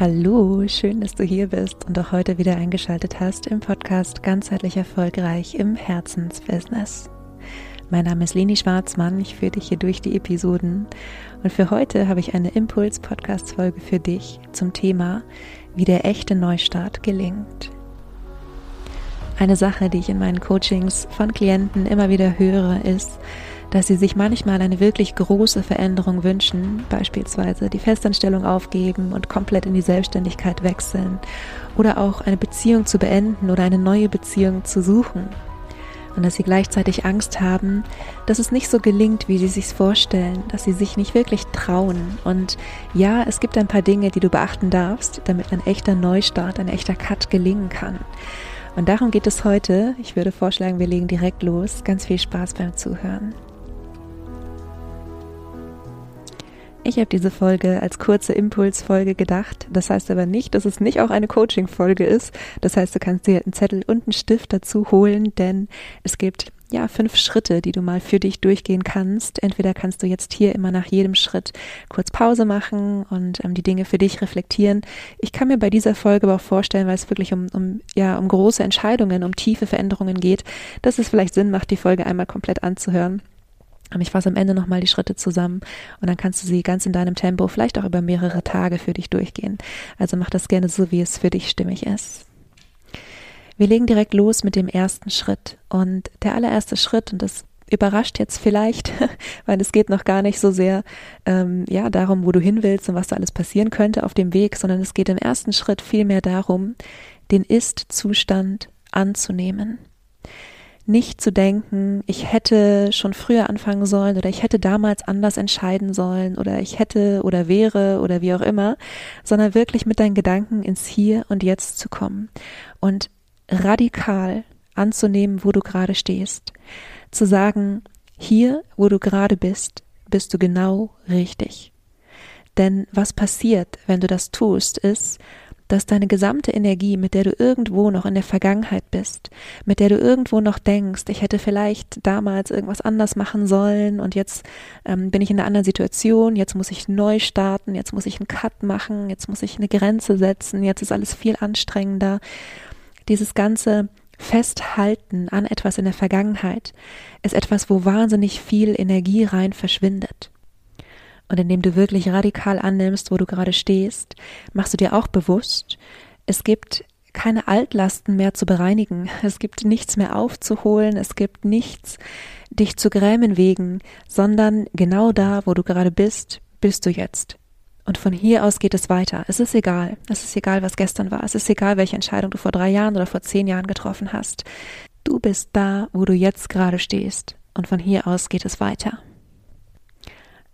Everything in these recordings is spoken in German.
Hallo, schön, dass du hier bist und auch heute wieder eingeschaltet hast im Podcast Ganzheitlich Erfolgreich im Herzensbusiness. Mein Name ist Leni Schwarzmann, ich führe dich hier durch die Episoden und für heute habe ich eine Impuls-Podcast-Folge für dich zum Thema, wie der echte Neustart gelingt. Eine Sache, die ich in meinen Coachings von Klienten immer wieder höre, ist, dass sie sich manchmal eine wirklich große Veränderung wünschen, beispielsweise die Festanstellung aufgeben und komplett in die Selbstständigkeit wechseln oder auch eine Beziehung zu beenden oder eine neue Beziehung zu suchen. Und dass sie gleichzeitig Angst haben, dass es nicht so gelingt, wie sie sich vorstellen, dass sie sich nicht wirklich trauen. Und ja, es gibt ein paar Dinge, die du beachten darfst, damit ein echter Neustart, ein echter Cut gelingen kann. Und darum geht es heute. Ich würde vorschlagen, wir legen direkt los. Ganz viel Spaß beim Zuhören. Ich habe diese Folge als kurze Impulsfolge gedacht. Das heißt aber nicht, dass es nicht auch eine Coaching-Folge ist. Das heißt, du kannst dir einen Zettel und einen Stift dazu holen, denn es gibt ja fünf Schritte, die du mal für dich durchgehen kannst. Entweder kannst du jetzt hier immer nach jedem Schritt kurz Pause machen und ähm, die Dinge für dich reflektieren. Ich kann mir bei dieser Folge aber auch vorstellen, weil es wirklich um, um ja um große Entscheidungen, um tiefe Veränderungen geht, dass es vielleicht Sinn macht, die Folge einmal komplett anzuhören. Ich fasse am Ende nochmal die Schritte zusammen und dann kannst du sie ganz in deinem Tempo, vielleicht auch über mehrere Tage für dich durchgehen. Also mach das gerne so, wie es für dich stimmig ist. Wir legen direkt los mit dem ersten Schritt. Und der allererste Schritt, und das überrascht jetzt vielleicht, weil es geht noch gar nicht so sehr ähm, ja darum, wo du hin willst und was da alles passieren könnte auf dem Weg, sondern es geht im ersten Schritt vielmehr darum, den Ist-Zustand anzunehmen nicht zu denken, ich hätte schon früher anfangen sollen oder ich hätte damals anders entscheiden sollen oder ich hätte oder wäre oder wie auch immer, sondern wirklich mit deinen Gedanken ins Hier und Jetzt zu kommen und radikal anzunehmen, wo du gerade stehst. Zu sagen, hier, wo du gerade bist, bist du genau richtig. Denn was passiert, wenn du das tust, ist, dass deine gesamte Energie, mit der du irgendwo noch in der Vergangenheit bist, mit der du irgendwo noch denkst, ich hätte vielleicht damals irgendwas anders machen sollen und jetzt ähm, bin ich in einer anderen Situation, jetzt muss ich neu starten, jetzt muss ich einen Cut machen, jetzt muss ich eine Grenze setzen, jetzt ist alles viel anstrengender. Dieses ganze Festhalten an etwas in der Vergangenheit ist etwas, wo wahnsinnig viel Energie rein verschwindet. Und indem du wirklich radikal annimmst, wo du gerade stehst, machst du dir auch bewusst, es gibt keine Altlasten mehr zu bereinigen, es gibt nichts mehr aufzuholen, es gibt nichts, dich zu grämen wegen, sondern genau da, wo du gerade bist, bist du jetzt. Und von hier aus geht es weiter. Es ist egal. Es ist egal, was gestern war. Es ist egal, welche Entscheidung du vor drei Jahren oder vor zehn Jahren getroffen hast. Du bist da, wo du jetzt gerade stehst. Und von hier aus geht es weiter.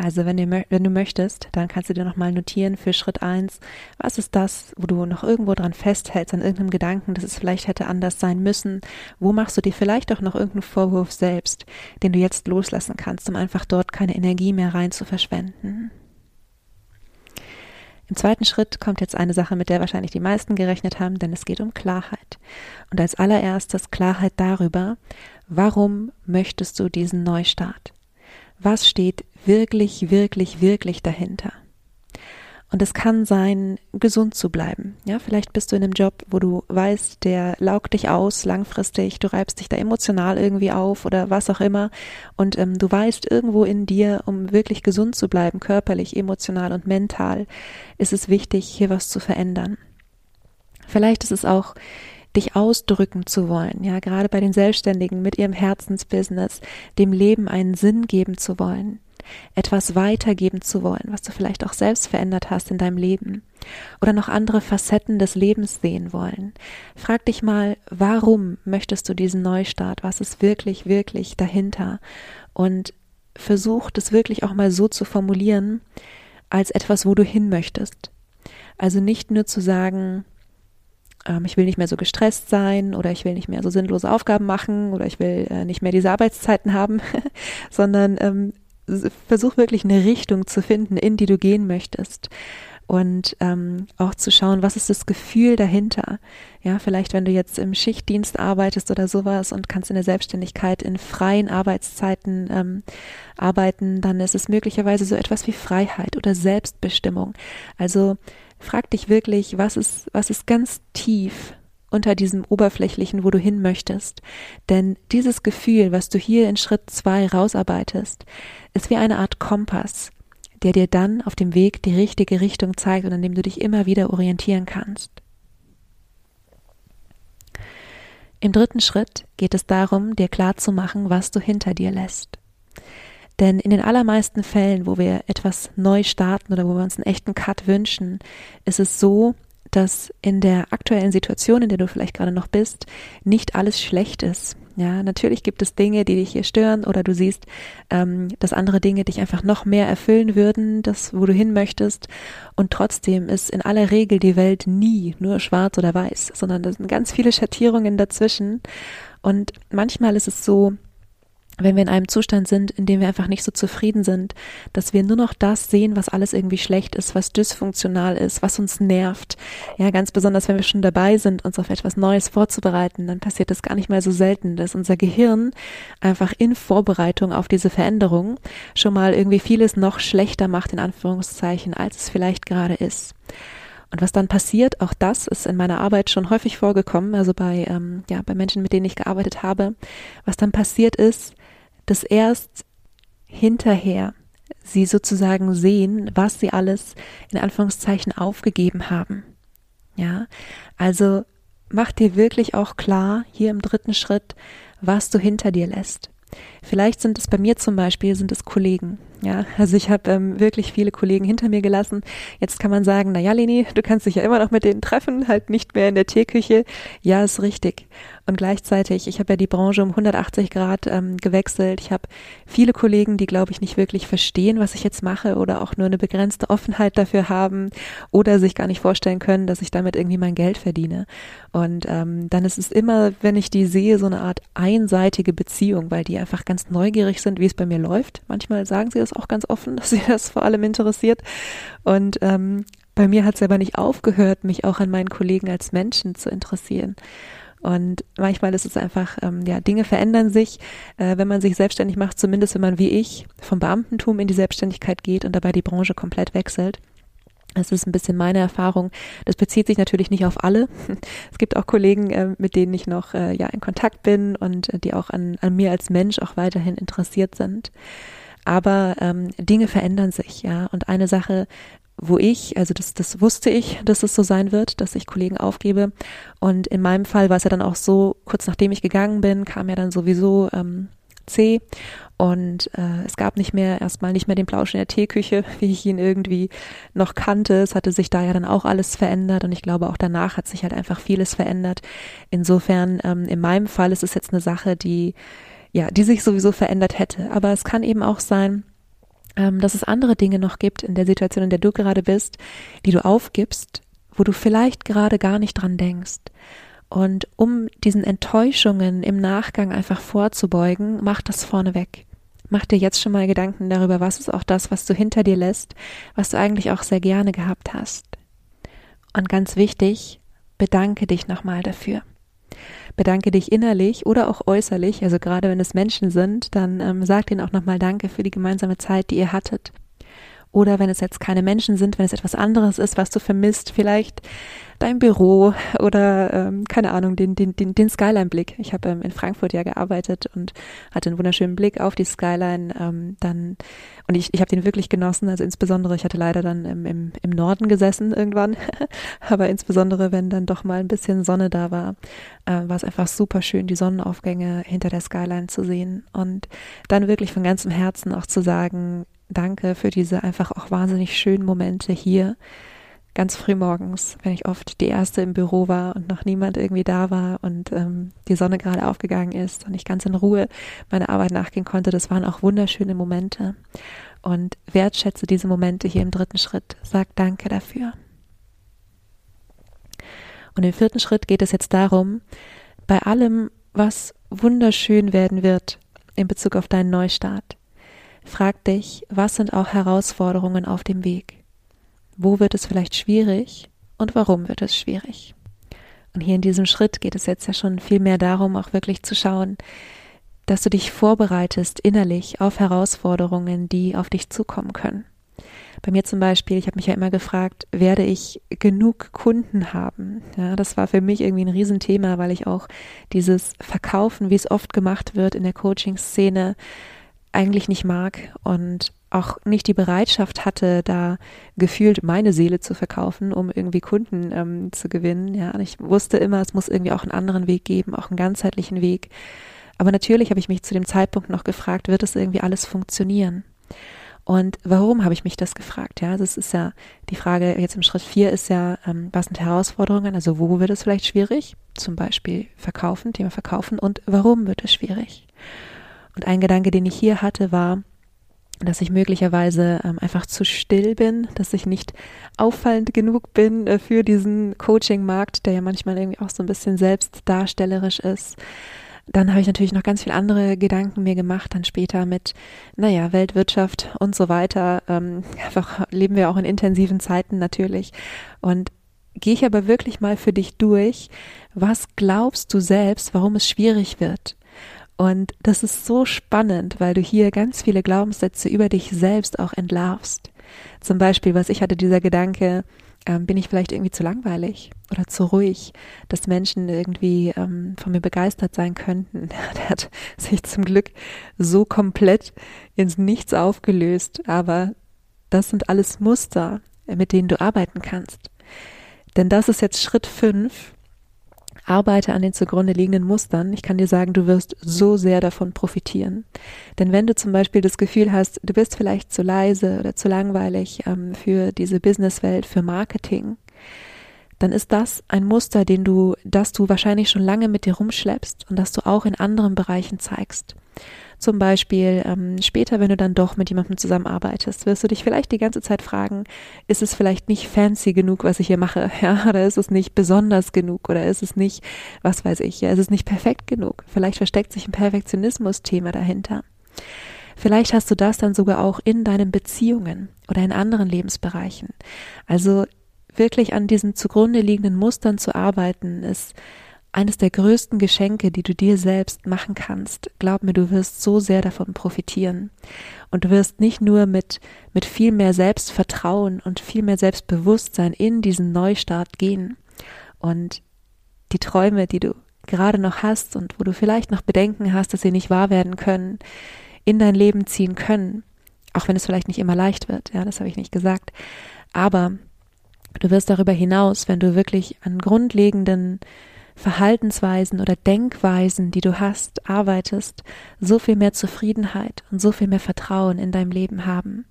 Also wenn du, wenn du möchtest, dann kannst du dir nochmal notieren für Schritt eins, was ist das, wo du noch irgendwo dran festhältst, an irgendeinem Gedanken, dass es vielleicht hätte anders sein müssen? Wo machst du dir vielleicht auch noch irgendeinen Vorwurf selbst, den du jetzt loslassen kannst, um einfach dort keine Energie mehr rein zu verschwenden? Im zweiten Schritt kommt jetzt eine Sache, mit der wahrscheinlich die meisten gerechnet haben, denn es geht um Klarheit. Und als allererstes Klarheit darüber, warum möchtest du diesen Neustart? Was steht wirklich, wirklich, wirklich dahinter. Und es kann sein, gesund zu bleiben. Ja, vielleicht bist du in einem Job, wo du weißt, der laugt dich aus langfristig, du reibst dich da emotional irgendwie auf oder was auch immer. Und ähm, du weißt irgendwo in dir, um wirklich gesund zu bleiben, körperlich, emotional und mental, ist es wichtig, hier was zu verändern. Vielleicht ist es auch dich ausdrücken zu wollen, ja, gerade bei den Selbstständigen mit ihrem Herzensbusiness, dem Leben einen Sinn geben zu wollen, etwas weitergeben zu wollen, was du vielleicht auch selbst verändert hast in deinem Leben oder noch andere Facetten des Lebens sehen wollen. Frag dich mal, warum möchtest du diesen Neustart? Was ist wirklich, wirklich dahinter? Und versuch das wirklich auch mal so zu formulieren, als etwas, wo du hin möchtest. Also nicht nur zu sagen, ähm, ich will nicht mehr so gestresst sein oder ich will nicht mehr so sinnlose Aufgaben machen oder ich will äh, nicht mehr diese Arbeitszeiten haben, sondern ähm, versuch wirklich eine Richtung zu finden, in die du gehen möchtest. und ähm, auch zu schauen, was ist das Gefühl dahinter. Ja, vielleicht wenn du jetzt im Schichtdienst arbeitest oder sowas und kannst in der Selbstständigkeit in freien Arbeitszeiten ähm, arbeiten, dann ist es möglicherweise so etwas wie Freiheit oder Selbstbestimmung. Also frag dich wirklich, was ist, was ist ganz tief unter diesem Oberflächlichen, wo du hin möchtest. Denn dieses Gefühl, was du hier in Schritt zwei rausarbeitest, ist wie eine Art Kompass, der dir dann auf dem Weg die richtige Richtung zeigt und an dem du dich immer wieder orientieren kannst. Im dritten Schritt geht es darum, dir klarzumachen, was du hinter dir lässt. Denn in den allermeisten Fällen, wo wir etwas neu starten oder wo wir uns einen echten Cut wünschen, ist es so, dass in der aktuellen Situation, in der du vielleicht gerade noch bist, nicht alles schlecht ist. Ja, natürlich gibt es Dinge, die dich hier stören oder du siehst, ähm, dass andere Dinge dich einfach noch mehr erfüllen würden, das, wo du hin möchtest. Und trotzdem ist in aller Regel die Welt nie nur schwarz oder weiß, sondern da sind ganz viele Schattierungen dazwischen. Und manchmal ist es so, wenn wir in einem Zustand sind, in dem wir einfach nicht so zufrieden sind, dass wir nur noch das sehen, was alles irgendwie schlecht ist, was dysfunktional ist, was uns nervt. Ja, ganz besonders, wenn wir schon dabei sind, uns auf etwas Neues vorzubereiten, dann passiert das gar nicht mehr so selten, dass unser Gehirn einfach in Vorbereitung auf diese Veränderung schon mal irgendwie vieles noch schlechter macht, in Anführungszeichen, als es vielleicht gerade ist. Und was dann passiert, auch das ist in meiner Arbeit schon häufig vorgekommen, also bei, ähm, ja, bei Menschen, mit denen ich gearbeitet habe, was dann passiert ist, dass erst hinterher sie sozusagen sehen, was sie alles in Anführungszeichen aufgegeben haben. Ja, also mach dir wirklich auch klar, hier im dritten Schritt, was du hinter dir lässt. Vielleicht sind es bei mir zum Beispiel, sind es Kollegen. Ja, also ich habe ähm, wirklich viele Kollegen hinter mir gelassen. Jetzt kann man sagen, na ja, Leni, du kannst dich ja immer noch mit denen treffen, halt nicht mehr in der Teeküche. Ja, ist richtig. Und gleichzeitig, ich habe ja die Branche um 180 Grad ähm, gewechselt. Ich habe viele Kollegen, die, glaube ich, nicht wirklich verstehen, was ich jetzt mache oder auch nur eine begrenzte Offenheit dafür haben oder sich gar nicht vorstellen können, dass ich damit irgendwie mein Geld verdiene. Und ähm, dann ist es immer, wenn ich die sehe, so eine Art einseitige Beziehung, weil die einfach ganz neugierig sind, wie es bei mir läuft. Manchmal sagen sie das auch ganz offen, dass sie das vor allem interessiert. Und ähm, bei mir hat es aber nicht aufgehört, mich auch an meinen Kollegen als Menschen zu interessieren. Und manchmal ist es einfach, ähm, ja, Dinge verändern sich, äh, wenn man sich selbstständig macht, zumindest wenn man wie ich vom Beamtentum in die Selbstständigkeit geht und dabei die Branche komplett wechselt. Das ist ein bisschen meine Erfahrung. Das bezieht sich natürlich nicht auf alle. Es gibt auch Kollegen, äh, mit denen ich noch äh, ja in Kontakt bin und äh, die auch an, an mir als Mensch auch weiterhin interessiert sind. Aber ähm, Dinge verändern sich, ja. Und eine Sache, wo ich, also das, das wusste ich, dass es so sein wird, dass ich Kollegen aufgebe. Und in meinem Fall war es ja dann auch so, kurz nachdem ich gegangen bin, kam ja dann sowieso ähm, C und äh, es gab nicht mehr, erstmal nicht mehr den Plausch in der Teeküche, wie ich ihn irgendwie noch kannte. Es hatte sich da ja dann auch alles verändert und ich glaube auch danach hat sich halt einfach vieles verändert. Insofern, ähm, in meinem Fall ist es jetzt eine Sache, die, ja, die sich sowieso verändert hätte. Aber es kann eben auch sein, ähm, dass es andere Dinge noch gibt in der Situation, in der du gerade bist, die du aufgibst, wo du vielleicht gerade gar nicht dran denkst. Und um diesen Enttäuschungen im Nachgang einfach vorzubeugen, mach das vorneweg. Mach dir jetzt schon mal Gedanken darüber, was ist auch das, was du hinter dir lässt, was du eigentlich auch sehr gerne gehabt hast. Und ganz wichtig, bedanke dich nochmal dafür. Bedanke dich innerlich oder auch äußerlich, also gerade wenn es Menschen sind, dann ähm, sag ihnen auch nochmal Danke für die gemeinsame Zeit, die ihr hattet. Oder wenn es jetzt keine Menschen sind, wenn es etwas anderes ist, was du vermisst, vielleicht dein Büro oder ähm, keine Ahnung, den, den, den, den Skyline-Blick. Ich habe ähm, in Frankfurt ja gearbeitet und hatte einen wunderschönen Blick auf die Skyline. Ähm, dann und ich, ich habe den wirklich genossen. Also insbesondere, ich hatte leider dann im, im, im Norden gesessen irgendwann, aber insbesondere, wenn dann doch mal ein bisschen Sonne da war, äh, war es einfach super schön, die Sonnenaufgänge hinter der Skyline zu sehen und dann wirklich von ganzem Herzen auch zu sagen, danke für diese einfach auch wahnsinnig schönen Momente hier ganz früh morgens, wenn ich oft die erste im Büro war und noch niemand irgendwie da war und ähm, die Sonne gerade aufgegangen ist und ich ganz in Ruhe meiner Arbeit nachgehen konnte, das waren auch wunderschöne Momente. Und wertschätze diese Momente hier im dritten Schritt. Sag Danke dafür. Und im vierten Schritt geht es jetzt darum, bei allem, was wunderschön werden wird in Bezug auf deinen Neustart, frag dich, was sind auch Herausforderungen auf dem Weg? wo wird es vielleicht schwierig und warum wird es schwierig. Und hier in diesem Schritt geht es jetzt ja schon viel mehr darum, auch wirklich zu schauen, dass du dich vorbereitest innerlich auf Herausforderungen, die auf dich zukommen können. Bei mir zum Beispiel, ich habe mich ja immer gefragt, werde ich genug Kunden haben? Ja, das war für mich irgendwie ein Riesenthema, weil ich auch dieses Verkaufen, wie es oft gemacht wird in der Coaching-Szene, eigentlich nicht mag und auch nicht die Bereitschaft hatte, da gefühlt meine Seele zu verkaufen, um irgendwie Kunden ähm, zu gewinnen. Ja, ich wusste immer, es muss irgendwie auch einen anderen Weg geben, auch einen ganzheitlichen Weg. Aber natürlich habe ich mich zu dem Zeitpunkt noch gefragt, wird es irgendwie alles funktionieren? Und warum habe ich mich das gefragt? Ja, das ist ja die Frage jetzt im Schritt vier ist ja, ähm, was sind Herausforderungen? Also wo wird es vielleicht schwierig? Zum Beispiel verkaufen, Thema verkaufen. Und warum wird es schwierig? Und ein Gedanke, den ich hier hatte, war, dass ich möglicherweise ähm, einfach zu still bin, dass ich nicht auffallend genug bin äh, für diesen Coaching-Markt, der ja manchmal irgendwie auch so ein bisschen selbstdarstellerisch ist dann habe ich natürlich noch ganz viele andere Gedanken mir gemacht, dann später mit, naja, Weltwirtschaft und so weiter. Ähm, einfach leben wir auch in intensiven Zeiten natürlich. Und gehe ich aber wirklich mal für dich durch, was glaubst du selbst, warum es schwierig wird? Und das ist so spannend, weil du hier ganz viele Glaubenssätze über dich selbst auch entlarvst. Zum Beispiel, was ich hatte, dieser Gedanke, ähm, bin ich vielleicht irgendwie zu langweilig oder zu ruhig, dass Menschen irgendwie ähm, von mir begeistert sein könnten. Der hat sich zum Glück so komplett ins Nichts aufgelöst, aber das sind alles Muster, mit denen du arbeiten kannst. Denn das ist jetzt Schritt fünf Arbeite an den zugrunde liegenden Mustern. Ich kann dir sagen, du wirst so sehr davon profitieren. Denn wenn du zum Beispiel das Gefühl hast, du bist vielleicht zu leise oder zu langweilig ähm, für diese Businesswelt, für Marketing, dann ist das ein Muster, den du, das du wahrscheinlich schon lange mit dir rumschleppst und das du auch in anderen Bereichen zeigst. Zum Beispiel ähm, später, wenn du dann doch mit jemandem zusammenarbeitest, wirst du dich vielleicht die ganze Zeit fragen, ist es vielleicht nicht fancy genug, was ich hier mache, ja, oder ist es nicht besonders genug, oder ist es nicht, was weiß ich, ja, ist es nicht perfekt genug? Vielleicht versteckt sich ein Perfektionismus-Thema dahinter. Vielleicht hast du das dann sogar auch in deinen Beziehungen oder in anderen Lebensbereichen. Also wirklich an diesen zugrunde liegenden Mustern zu arbeiten, ist eines der größten Geschenke, die du dir selbst machen kannst. Glaub mir, du wirst so sehr davon profitieren. Und du wirst nicht nur mit, mit viel mehr Selbstvertrauen und viel mehr Selbstbewusstsein in diesen Neustart gehen und die Träume, die du gerade noch hast und wo du vielleicht noch Bedenken hast, dass sie nicht wahr werden können, in dein Leben ziehen können. Auch wenn es vielleicht nicht immer leicht wird. Ja, das habe ich nicht gesagt. Aber du wirst darüber hinaus, wenn du wirklich an grundlegenden Verhaltensweisen oder Denkweisen, die du hast, arbeitest, so viel mehr Zufriedenheit und so viel mehr Vertrauen in deinem Leben haben.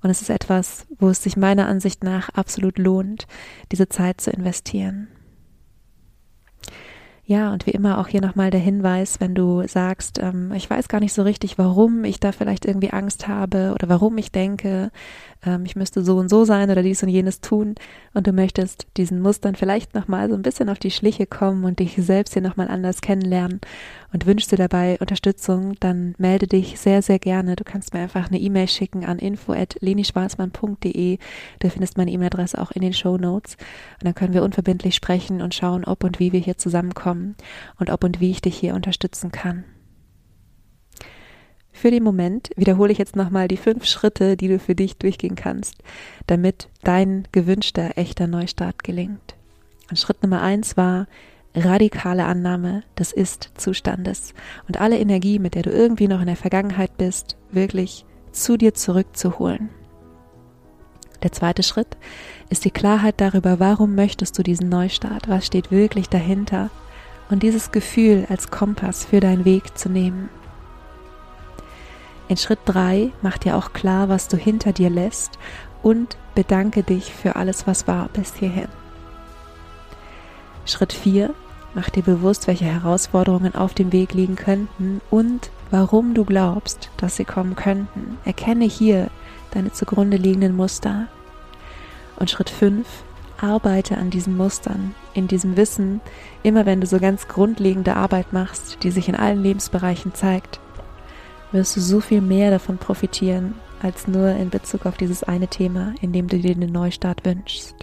Und es ist etwas, wo es sich meiner Ansicht nach absolut lohnt, diese Zeit zu investieren. Ja, und wie immer auch hier nochmal der Hinweis, wenn du sagst, ähm, ich weiß gar nicht so richtig, warum ich da vielleicht irgendwie Angst habe oder warum ich denke, ähm, ich müsste so und so sein oder dies und jenes tun und du möchtest diesen Mustern vielleicht nochmal so ein bisschen auf die Schliche kommen und dich selbst hier nochmal anders kennenlernen und wünschst dir dabei Unterstützung, dann melde dich sehr, sehr gerne. Du kannst mir einfach eine E-Mail schicken an info.lenischwarzmann.de. Du findest meine E-Mail-Adresse auch in den Show Notes und dann können wir unverbindlich sprechen und schauen, ob und wie wir hier zusammenkommen und ob und wie ich dich hier unterstützen kann. Für den Moment wiederhole ich jetzt nochmal die fünf Schritte, die du für dich durchgehen kannst, damit dein gewünschter echter Neustart gelingt. Und Schritt Nummer eins war radikale Annahme des Ist-Zustandes und alle Energie, mit der du irgendwie noch in der Vergangenheit bist, wirklich zu dir zurückzuholen. Der zweite Schritt ist die Klarheit darüber, warum möchtest du diesen Neustart, was steht wirklich dahinter und dieses Gefühl als Kompass für deinen Weg zu nehmen. In Schritt 3 mach dir auch klar, was du hinter dir lässt und bedanke dich für alles, was war bis hierhin. Schritt 4 mach dir bewusst, welche Herausforderungen auf dem Weg liegen könnten und warum du glaubst, dass sie kommen könnten. Erkenne hier deine zugrunde liegenden Muster. Und Schritt 5 arbeite an diesen Mustern, in diesem Wissen, immer wenn du so ganz grundlegende Arbeit machst, die sich in allen Lebensbereichen zeigt, wirst du so viel mehr davon profitieren, als nur in Bezug auf dieses eine Thema, in dem du dir den Neustart wünschst.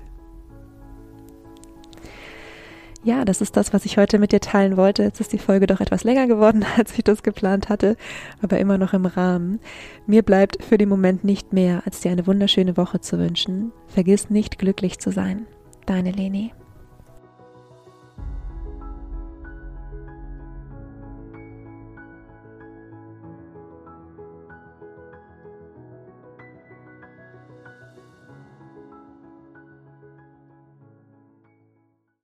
Ja, das ist das, was ich heute mit dir teilen wollte. Jetzt ist die Folge doch etwas länger geworden, als ich das geplant hatte, aber immer noch im Rahmen. Mir bleibt für den Moment nicht mehr, als dir eine wunderschöne Woche zu wünschen. Vergiss nicht glücklich zu sein. Deine Leni.